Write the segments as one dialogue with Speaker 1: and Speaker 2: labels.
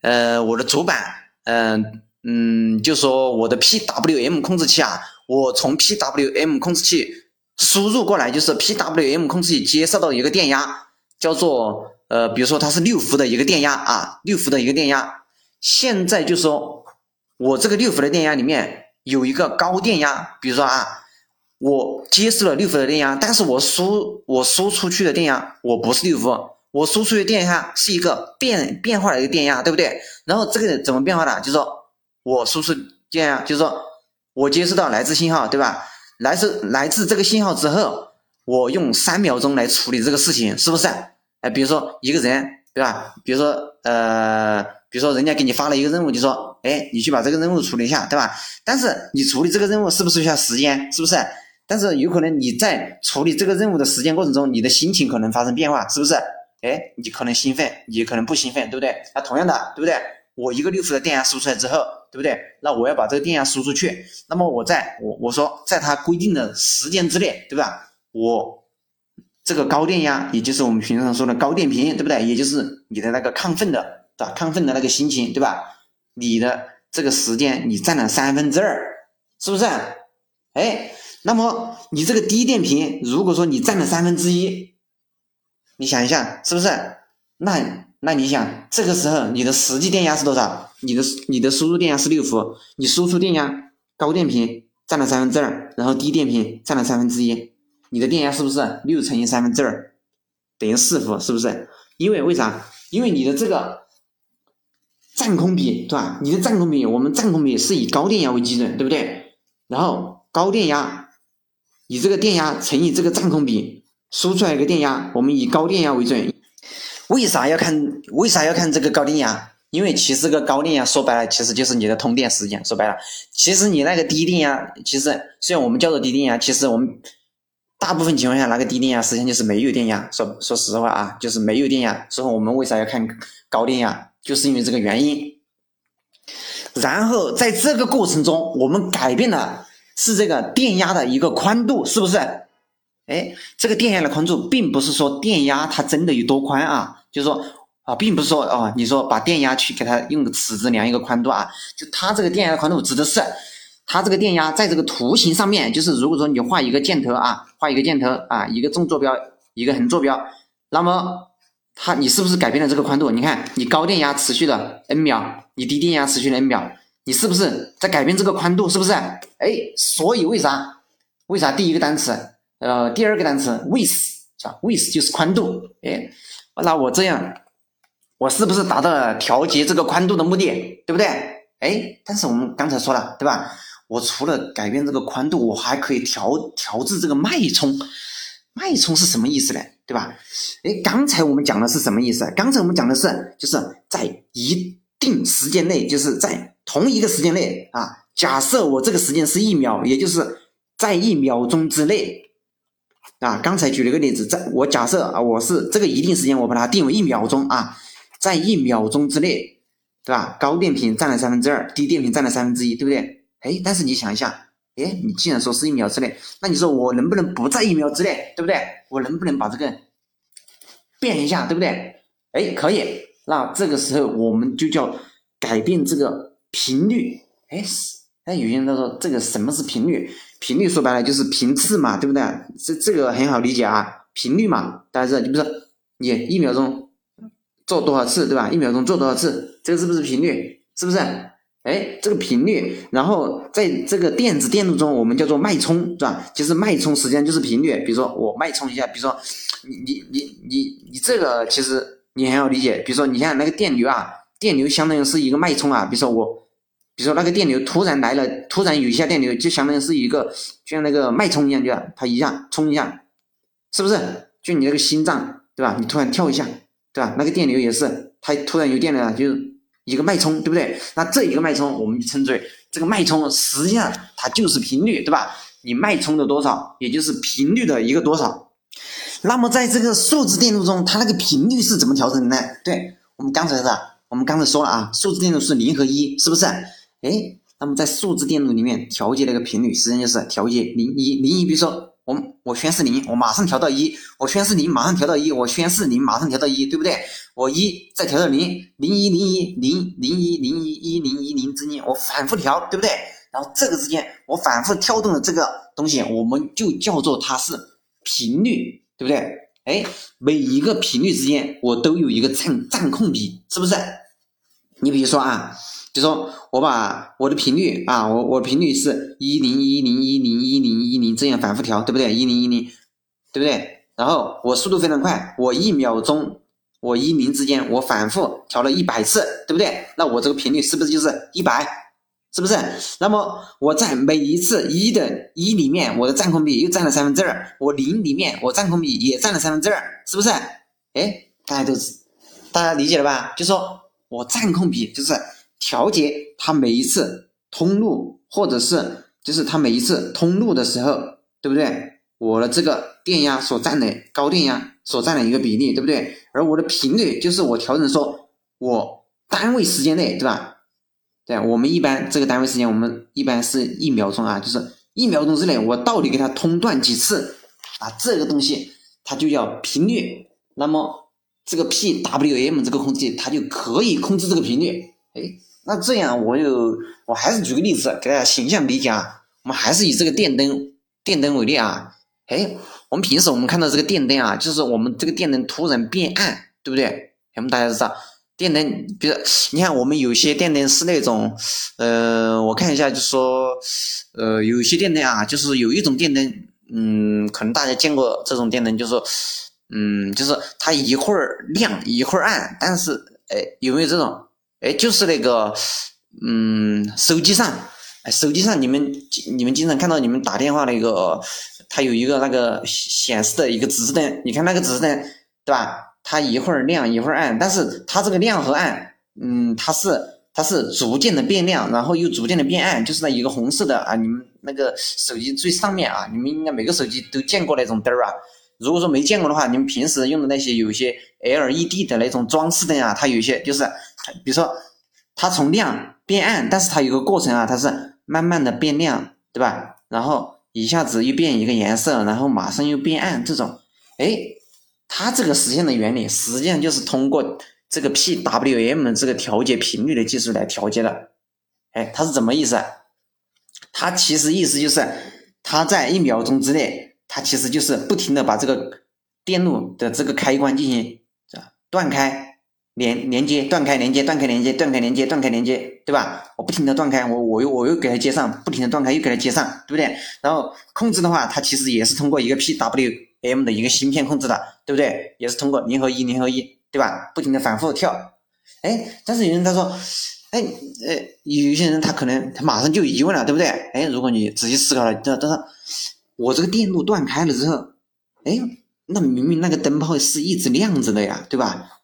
Speaker 1: 呃，我的主板，嗯嗯，就说我的 PWM 控制器啊，我从 PWM 控制器输入过来，就是 PWM 控制器接受到一个电压，叫做呃，比如说它是六伏的一个电压啊，六伏的一个电压。现在就说我这个六伏的电压里面有一个高电压，比如说啊，我接受了六伏的电压，但是我输我输出去的电压我不是六伏。我输出的电压是一个变变化的一个电压，对不对？然后这个怎么变化的？就是说我输出电压，就是说我接收到来自信号，对吧？来自来自这个信号之后，我用三秒钟来处理这个事情，是不是？哎，比如说一个人，对吧？比如说呃，比如说人家给你发了一个任务，就说，哎，你去把这个任务处理一下，对吧？但是你处理这个任务是不是需要时间？是不是？但是有可能你在处理这个任务的时间过程中，你的心情可能发生变化，是不是？哎，你可能兴奋，你可能不兴奋，对不对？那同样的，对不对？我一个六伏的电压输出来之后，对不对？那我要把这个电压输出去，那么我在我我说在它规定的时间之内，对吧？我这个高电压，也就是我们平常说的高电平，对不对？也就是你的那个亢奋的，对吧？亢奋的那个心情，对吧？你的这个时间你占了三分之二，是不是？哎，那么你这个低电平，如果说你占了三分之一。你想一下，是不是？那那你想，这个时候你的实际电压是多少？你的你的输入电压是六伏，你输出电压高电平占了三分之二，然后低电平占了三分之一，你的电压是不是六乘以三分之二等于四伏？是不是？因为为啥？因为你的这个占空比，对吧？你的占空比，我们占空比是以高电压为基准，对不对？然后高电压，你这个电压乘以这个占空比。输出来一个电压，我们以高电压为准。为啥要看？为啥要看这个高电压？因为其实个高电压说白了，其实就是你的通电时间。说白了，其实你那个低电压，其实虽然我们叫做低电压，其实我们大部分情况下那个低电压实际上就是没有电压。说说实话啊，就是没有电压。所以我们为啥要看高电压？就是因为这个原因。然后在这个过程中，我们改变的是这个电压的一个宽度，是不是？哎，这个电压的宽度，并不是说电压它真的有多宽啊，就是说啊，并不是说啊，你说把电压去给它用个尺子量一个宽度啊，就它这个电压的宽度指的是它这个电压在这个图形上面，就是如果说你画一个箭头啊，画一个箭头啊，一个纵坐标，一个横坐标，那么它你是不是改变了这个宽度？你看你高电压持续了 n 秒，你低电压持续了 n 秒，你是不是在改变这个宽度？是不是？哎，所以为啥？为啥第一个单词？呃，第二个单词 width 是吧？width 就是宽度。哎，那我这样，我是不是达到了调节这个宽度的目的？对不对？哎，但是我们刚才说了，对吧？我除了改变这个宽度，我还可以调调制这个脉冲。脉冲是什么意思呢？对吧？哎，刚才我们讲的是什么意思？刚才我们讲的是，就是在一定时间内，就是在同一个时间内啊。假设我这个时间是一秒，也就是在一秒钟之内。啊，刚才举了个例子，在我假设啊，我是这个一定时间，我把它定为一秒钟啊，在一秒钟之内，对吧？高电平占了三分之二，低电平占了三分之一，对不对？哎，但是你想一下，哎，你既然说是一秒之内，那你说我能不能不在一秒之内，对不对？我能不能把这个变一下，对不对？哎，可以，那这个时候我们就叫改变这个频率。哎，那有些人都说这个什么是频率？频率说白了就是频次嘛，对不对？这这个很好理解啊，频率嘛，大家知道，你比如说你一秒钟做多少次，对吧？一秒钟做多少次，这个是不是频率？是不是？哎，这个频率，然后在这个电子电路中，我们叫做脉冲，是吧？其实脉冲时间就是频率。比如说我脉冲一下，比如说你你你你你这个其实你很好理解。比如说你像那个电流啊，电流相当于是一个脉冲啊。比如说我。比如说那个电流突然来了，突然有一下电流，就相当于是一个就像那个脉冲一样，对吧？它一下冲一下，是不是？就你那个心脏，对吧？你突然跳一下，对吧？那个电流也是，它突然有电了，就是一个脉冲，对不对？那这一个脉冲，我们称之为这个脉冲，实际上它就是频率，对吧？你脉冲的多少，也就是频率的一个多少。那么在这个数字电路中，它那个频率是怎么调整的呢？对我们刚才的，我们刚才说了啊，数字电路是零和一，是不是？哎，那么在数字电路里面调节那个频率，实际上就是调节零一零一。比如说我我宣示零，我马上调到一，我宣示零，马上调到一，我宣示零，马上调到一，对不对？我一再调到零，零一零一零零一零一一零一零之间，我反复调，对不对？然后这个之间我反复跳动的这个东西，我们就叫做它是频率，对不对？哎，每一个频率之间我都有一个占占控比，是不是？你比如说啊。就说我把我的频率啊，我我频率是一零一零一零一零一零这样反复调，对不对？一零一零，对不对？然后我速度非常快，我一秒钟我一零之间我反复调了一百次，对不对？那我这个频率是不是就是一百？是不是？那么我在每一次一的一里面，我的占空比又占了三分之二，我零里面我占空比也占了三分之二，是不是？哎，大家都大家理解了吧？就说我占空比就是。调节它每一次通路，或者是就是它每一次通路的时候，对不对？我的这个电压所占的高电压所占的一个比例，对不对？而我的频率就是我调整说，我单位时间内，对吧？对，我们一般这个单位时间，我们一般是一秒钟啊，就是一秒钟之内，我到底给它通断几次啊？这个东西它就叫频率。那么这个 PWM 这个控制器，它就可以控制这个频率，哎。那这样，我就我还是举个例子给大家形象理解啊。我们还是以这个电灯电灯为例啊。哎，我们平时我们看到这个电灯啊，就是我们这个电灯突然变暗，对不对？我们大家知道，电灯，比如你看我们有些电灯是那种，呃，我看一下，就是说，呃，有些电灯啊，就是有一种电灯，嗯，可能大家见过这种电灯，就是说，嗯，就是它一会儿亮一会儿暗，但是，哎，有没有这种？哎，就是那个，嗯，手机上，哎，手机上你们你们经常看到你们打电话那个，它有一个那个显示的一个指示灯，你看那个指示灯，对吧？它一会儿亮一会儿暗，但是它这个亮和暗，嗯，它是它是逐渐的变亮，然后又逐渐的变暗，就是那一个红色的啊，你们那个手机最上面啊，你们应该每个手机都见过那种灯儿啊。如果说没见过的话，你们平时用的那些有些 LED 的那种装饰灯啊，它有些就是。比如说，它从亮变暗，但是它有个过程啊，它是慢慢的变亮，对吧？然后一下子又变一个颜色，然后马上又变暗，这种，哎，它这个实现的原理实际上就是通过这个 PWM 这个调节频率的技术来调节的。哎，它是怎么意思？它其实意思就是，它在一秒钟之内，它其实就是不停的把这个电路的这个开关进行断开。连连接断开连接断开连接断开连接断开连接，对吧？我不停的断开，我我又我又给它接上，不停的断开又给它接上，对不对？然后控制的话，它其实也是通过一个 PWM 的一个芯片控制的，对不对？也是通过零和一零和一，对吧？不停的反复跳。哎，但是有人他说，哎呃，有些人他可能他马上就疑问了，对不对？哎，如果你仔细思考了，这他说我这个电路断开了之后，哎，那明明那个灯泡是一直亮着的呀，对吧？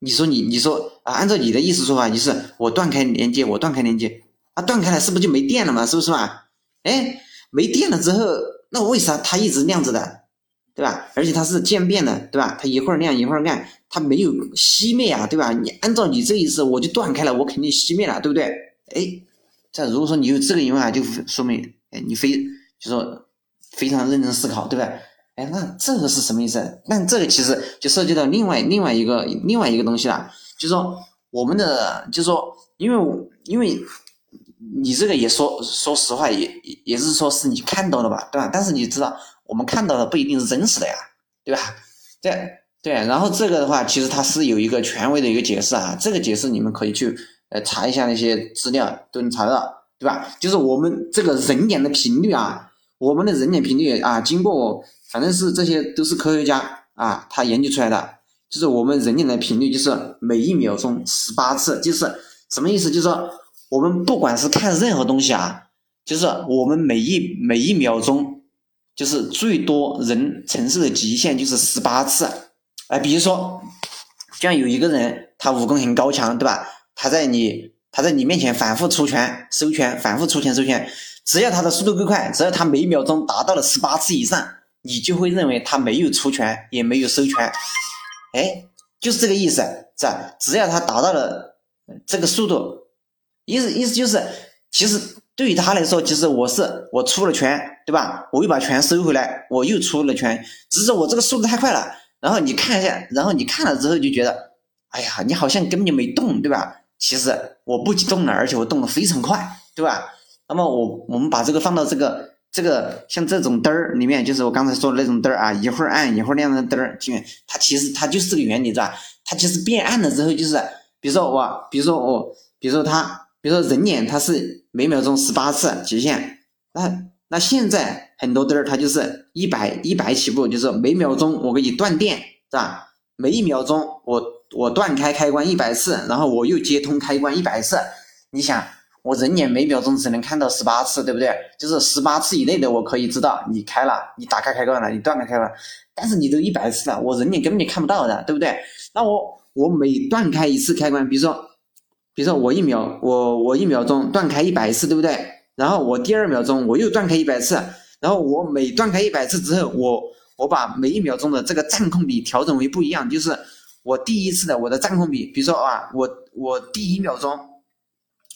Speaker 1: 你说你你说啊，按照你的意思说法，你是我断开连接，我断开连接，啊，断开了是不是就没电了嘛？是不是嘛？哎，没电了之后，那为啥它一直亮着的，对吧？而且它是渐变的，对吧？它一会儿亮一会儿暗，它没有熄灭啊，对吧？你按照你这意思，我就断开了，我肯定熄灭了，对不对？哎，这如果说你有这个疑问啊，就说明哎，你非就说非常认真思考，对吧？哎，那这个是什么意思？那这个其实就涉及到另外另外一个另外一个东西了，就是说我们的，就是说，因为因为你这个也说说实话，也也是说是你看到的吧，对吧？但是你知道，我们看到的不一定是真实的呀，对吧？对对，然后这个的话，其实它是有一个权威的一个解释啊，这个解释你们可以去呃查一下那些资料，都能查到，对吧？就是我们这个人脸的频率啊，我们的人脸频率啊，经过。反正是这些都是科学家啊，他研究出来的，就是我们人脸的频率就是每一秒钟十八次，就是什么意思？就是说我们不管是看任何东西啊，就是我们每一每一秒钟就是最多人承受的极限就是十八次。哎，比如说，像有一个人他武功很高强，对吧？他在你他在你面前反复出拳收拳，反复出拳收拳，只要他的速度够快，只要他每一秒钟达到了十八次以上。你就会认为他没有出拳，也没有收拳，哎，就是这个意思，是？只要他达到了这个速度，意思意思就是，其实对于他来说，其实我是我出了拳，对吧？我又把拳收回来，我又出了拳，只是我这个速度太快了。然后你看一下，然后你看了之后就觉得，哎呀，你好像根本就没动，对吧？其实我不仅动了，而且我动得非常快，对吧？那么我我们把这个放到这个这个像这种灯儿里面，就是我刚才说的那种灯儿啊，一会儿暗一会儿亮的灯儿，它其实它就是个原理，是吧？它其实变暗了之后，就是比如说我，比如说我，比如说它。比如说人脸它是每秒钟十八次极限，那那现在很多灯儿它就是一百一百起步，就是每秒钟我给你断电，是吧？每一秒钟我我断开开关一百次，然后我又接通开关一百次。你想，我人脸每秒钟只能看到十八次，对不对？就是十八次以内的我可以知道你开了，你打开开关了，你断开开关。但是你都一百次了，我人脸根本就看不到的，对不对？那我我每断开一次开关，比如说。比如说我一秒我我一秒钟断开一百次，对不对？然后我第二秒钟我又断开一百次，然后我每断开一百次之后，我我把每一秒钟的这个占空比调整为不一样，就是我第一次的我的占空比，比如说啊，我我第一秒钟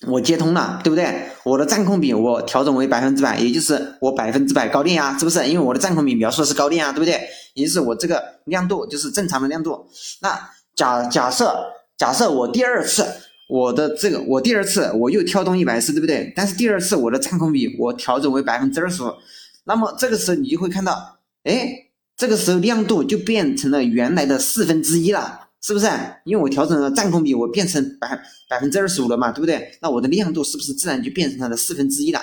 Speaker 1: 我接通了，对不对？我的占空比我调整为百分之百，也就是我百分之百高电压，是不是？因为我的占空比描述的是高电压，对不对？也就是我这个亮度就是正常的亮度。那假假设假设我第二次。我的这个，我第二次我又跳动一百次，对不对？但是第二次我的占空比我调整为百分之二十五，那么这个时候你就会看到，哎，这个时候亮度就变成了原来的四分之一了，是不是？因为我调整了占空比，我变成百百分之二十五了嘛，对不对？那我的亮度是不是自然就变成它的四分之一了？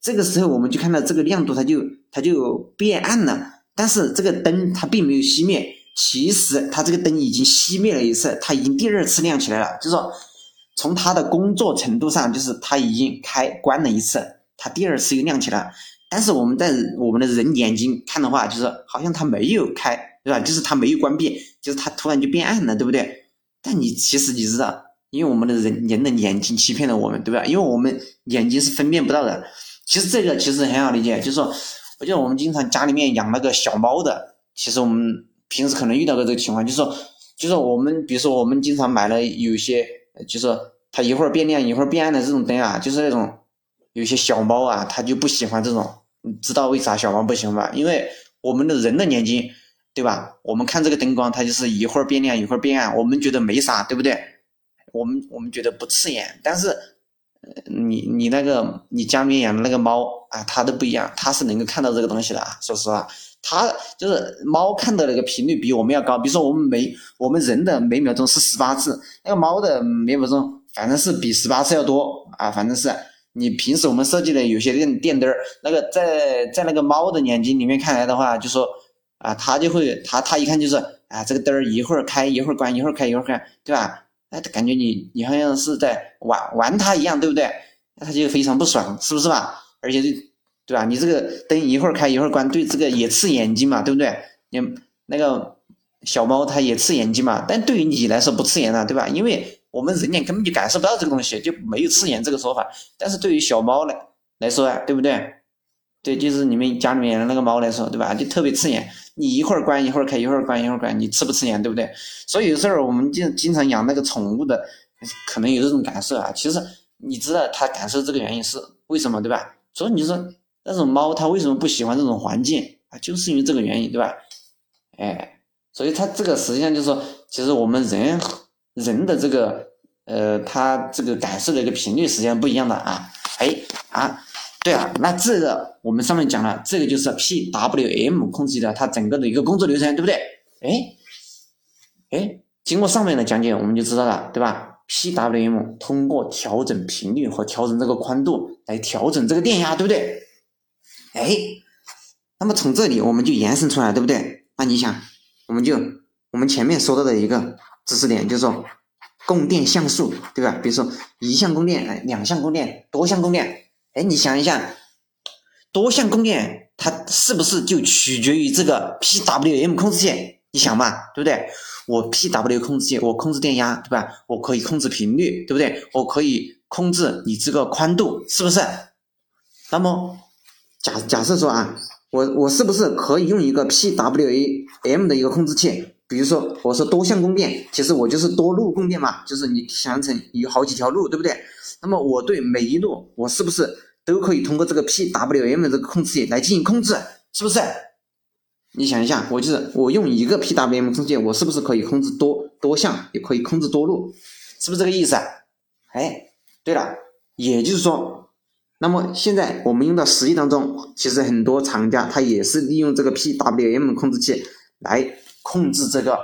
Speaker 1: 这个时候我们就看到这个亮度它就它就变暗了，但是这个灯它并没有熄灭，其实它这个灯已经熄灭了一次，它已经第二次亮起来了，就是说。从它的工作程度上，就是它已经开关了一次，它第二次又亮起来。但是我们在我们的人眼睛看的话，就是好像它没有开，对吧？就是它没有关闭，就是它突然就变暗了，对不对？但你其实你知道，因为我们的人人的眼睛欺骗了我们，对吧？因为我们眼睛是分辨不到的。其实这个其实很好理解，就是说，我觉得我们经常家里面养那个小猫的，其实我们平时可能遇到过这个情况，就是说，就是我们比如说我们经常买了有些。就是它一会儿变亮一会儿变暗的这种灯啊，就是那种有些小猫啊，它就不喜欢这种。你知道为啥小猫不喜欢吧？因为我们的人的眼睛，对吧？我们看这个灯光，它就是一会儿变亮一会儿变暗，我们觉得没啥，对不对？我们我们觉得不刺眼。但是，你你那个你家里面养的那个猫啊，它都不一样，它是能够看到这个东西的啊。说实话。它就是猫看到那个频率比我们要高，比如说我们每我们人的每秒钟是十八次，那个猫的每秒钟反正是比十八次要多啊，反正是你平时我们设计的有些电电灯儿，那个在在那个猫的眼睛里面看来的话，就说啊，它就会它它一看就是啊，这个灯儿一会儿开一会儿关，一会儿开一会儿关，对吧？哎，感觉你你好像是在玩玩它一样，对不对？那它就非常不爽，是不是吧？而且就。对吧？你这个灯一会儿开一会儿关，对这个也刺眼睛嘛，对不对？你那个小猫它也刺眼睛嘛，但对于你来说不刺眼了，对吧？因为我们人眼根本就感受不到这个东西，就没有刺眼这个说法。但是对于小猫来来说啊，对不对？对，就是你们家里面的那个猫来说，对吧？就特别刺眼。你一会儿关一会儿开，一会儿关一会儿关，你刺不刺眼，对不对？所以有时候我们经经常养那个宠物的，可能有这种感受啊。其实你知道它感受这个原因是为什么，对吧？所以你说。那种猫它为什么不喜欢这种环境啊？就是因为这个原因，对吧？哎，所以它这个实际上就是说，其实我们人人的这个呃，它这个感受的一个频率实际上不一样的啊。哎啊，对啊，那这个我们上面讲了，这个就是 PWM 控制的它整个的一个工作流程，对不对？哎哎，经过上面的讲解，我们就知道了，对吧？PWM 通过调整频率和调整这个宽度来调整这个电压，对不对？哎，那么从这里我们就延伸出来，对不对？那你想，我们就我们前面说到的一个知识点，就是说供电像素，对吧？比如说一项供电、哎两项供电、多项供电。哎，你想一下，多项供电它是不是就取决于这个 PWM 控制器？你想嘛，对不对？我 PW 控制器，我控制电压，对吧？我可以控制频率，对不对？我可以控制你这个宽度，是不是？那么。假假设说啊，我我是不是可以用一个 PWM 的一个控制器？比如说我说多项供电，其实我就是多路供电嘛，就是你想成有好几条路，对不对？那么我对每一路，我是不是都可以通过这个 PWM 这个控制器来进行控制，是不是？你想一下，我就是我用一个 PWM 控制器，我是不是可以控制多多项，也可以控制多路，是不是这个意思？哎，对了，也就是说，那么现在我们用到实际当中，其实很多厂家它也是利用这个 PWM 控制器来控制这个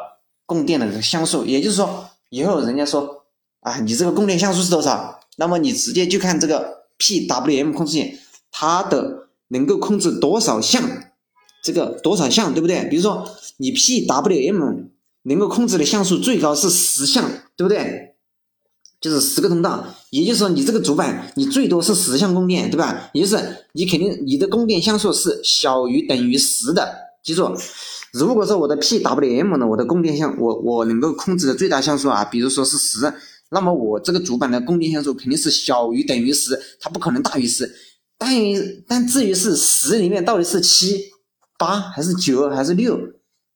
Speaker 1: 供电的这个像素，也就是说，以后人家说啊，你这个供电像素是多少？那么你直接就看这个 PWM 控制线，它的能够控制多少项，这个多少项，对不对？比如说你 PWM 能够控制的像素最高是十项，对不对？就是十个通道，也就是说你这个主板你最多是十项供电，对吧？也就是你肯定你的供电像素是小于等于十的。记住，如果说我的 PWM 呢，我的供电项我我能够控制的最大像素啊，比如说是十。那么我这个主板的供电像素肯定是小于等于十，它不可能大于十。但于但至于是十里面到底是七、八还是九还是六，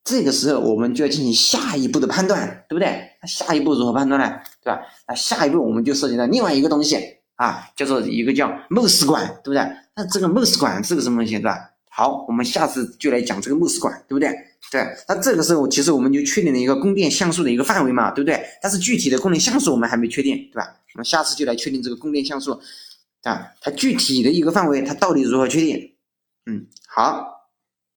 Speaker 1: 这个时候我们就要进行下一步的判断，对不对？那下一步如何判断呢？对吧？那下一步我们就涉及到另外一个东西啊，叫做一个叫 MOS 管，对不对？那这个 MOS 管是个什么东西，对吧？好，我们下次就来讲这个 MOS 管，对不对？对，那这个时候其实我们就确定了一个供电像素的一个范围嘛，对不对？但是具体的供电像素我们还没确定，对吧？我们下次就来确定这个供电像素啊，它具体的一个范围它到底如何确定？嗯，好。